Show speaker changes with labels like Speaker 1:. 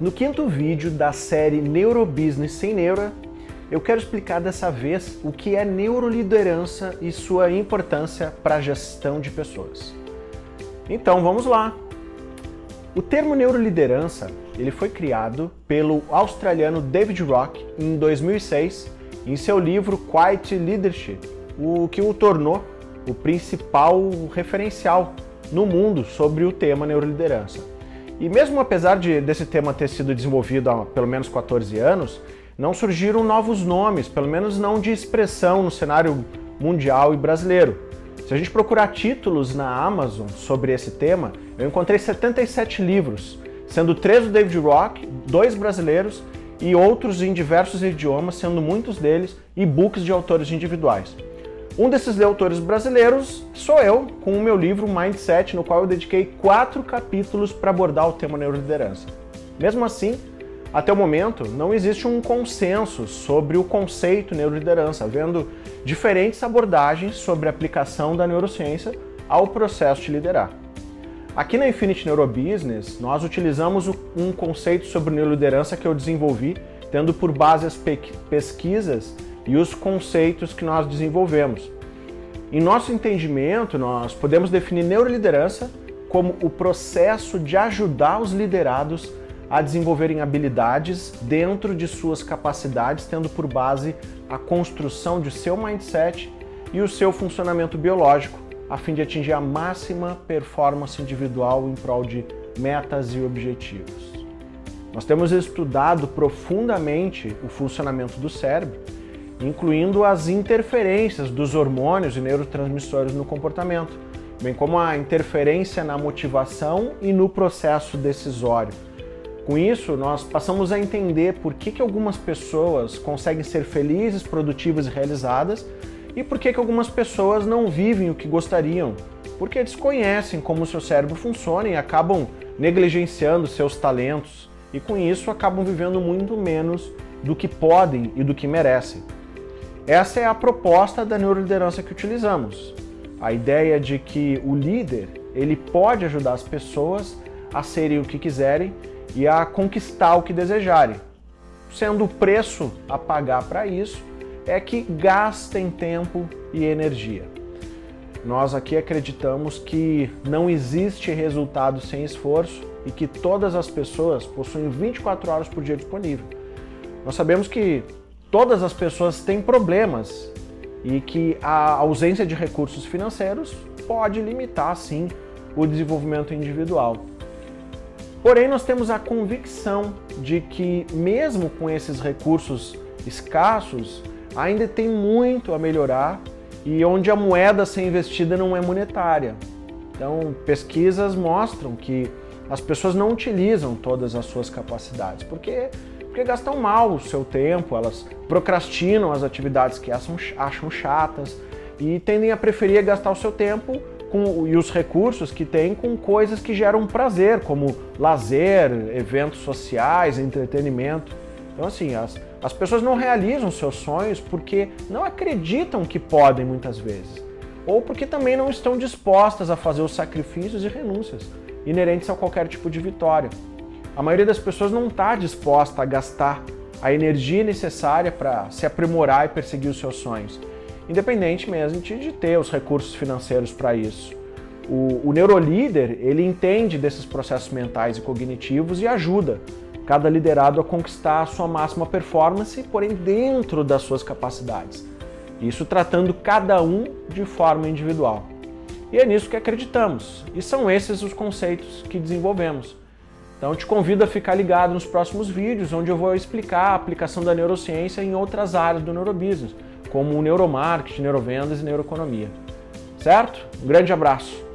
Speaker 1: No quinto vídeo da série Neurobusiness sem Neura, eu quero explicar dessa vez o que é neuroliderança e sua importância para a gestão de pessoas. Então vamos lá. O termo neuroliderança ele foi criado pelo australiano David Rock em 2006 em seu livro Quiet Leadership, o que o tornou o principal referencial no mundo sobre o tema neuroliderança. E mesmo apesar de, desse tema ter sido desenvolvido há pelo menos 14 anos, não surgiram novos nomes, pelo menos não de expressão no cenário mundial e brasileiro. Se a gente procurar títulos na Amazon sobre esse tema, eu encontrei 77 livros, sendo três do David Rock, dois brasileiros e outros em diversos idiomas, sendo muitos deles e-books de autores individuais. Um desses autores brasileiros sou eu, com o meu livro Mindset, no qual eu dediquei quatro capítulos para abordar o tema neuroliderança. Mesmo assim, até o momento, não existe um consenso sobre o conceito neuroliderança, havendo diferentes abordagens sobre a aplicação da neurociência ao processo de liderar. Aqui na Infinity Neurobusiness, nós utilizamos um conceito sobre neuroliderança que eu desenvolvi, tendo por base as pesquisas e os conceitos que nós desenvolvemos. Em nosso entendimento, nós podemos definir neuroliderança como o processo de ajudar os liderados a desenvolverem habilidades dentro de suas capacidades, tendo por base a construção de seu mindset e o seu funcionamento biológico, a fim de atingir a máxima performance individual em prol de metas e objetivos. Nós temos estudado profundamente o funcionamento do cérebro incluindo as interferências dos hormônios e neurotransmissores no comportamento, bem como a interferência na motivação e no processo decisório. Com isso, nós passamos a entender por que, que algumas pessoas conseguem ser felizes, produtivas e realizadas e por que, que algumas pessoas não vivem o que gostariam, porque desconhecem como o seu cérebro funciona e acabam negligenciando seus talentos e com isso acabam vivendo muito menos do que podem e do que merecem. Essa é a proposta da neuroliderança que utilizamos. A ideia de que o líder ele pode ajudar as pessoas a serem o que quiserem e a conquistar o que desejarem. Sendo o preço a pagar para isso é que gastem tempo e energia. Nós aqui acreditamos que não existe resultado sem esforço e que todas as pessoas possuem 24 horas por dia disponível. Nós sabemos que todas as pessoas têm problemas e que a ausência de recursos financeiros pode limitar, sim, o desenvolvimento individual. Porém, nós temos a convicção de que, mesmo com esses recursos escassos, ainda tem muito a melhorar e onde a moeda a ser investida não é monetária. Então, pesquisas mostram que as pessoas não utilizam todas as suas capacidades, porque porque gastam mal o seu tempo, elas procrastinam as atividades que acham, acham chatas e tendem a preferir gastar o seu tempo com, e os recursos que têm com coisas que geram prazer, como lazer, eventos sociais, entretenimento. Então, assim, as, as pessoas não realizam seus sonhos porque não acreditam que podem muitas vezes, ou porque também não estão dispostas a fazer os sacrifícios e renúncias inerentes a qualquer tipo de vitória. A maioria das pessoas não está disposta a gastar a energia necessária para se aprimorar e perseguir os seus sonhos, independente mesmo de ter os recursos financeiros para isso. O, o neurolíder ele entende desses processos mentais e cognitivos e ajuda cada liderado a conquistar a sua máxima performance, porém dentro das suas capacidades. Isso tratando cada um de forma individual. E é nisso que acreditamos, e são esses os conceitos que desenvolvemos. Então te convido a ficar ligado nos próximos vídeos, onde eu vou explicar a aplicação da neurociência em outras áreas do neurobusiness, como o neuromarketing, neurovendas e neuroeconomia. Certo? Um grande abraço!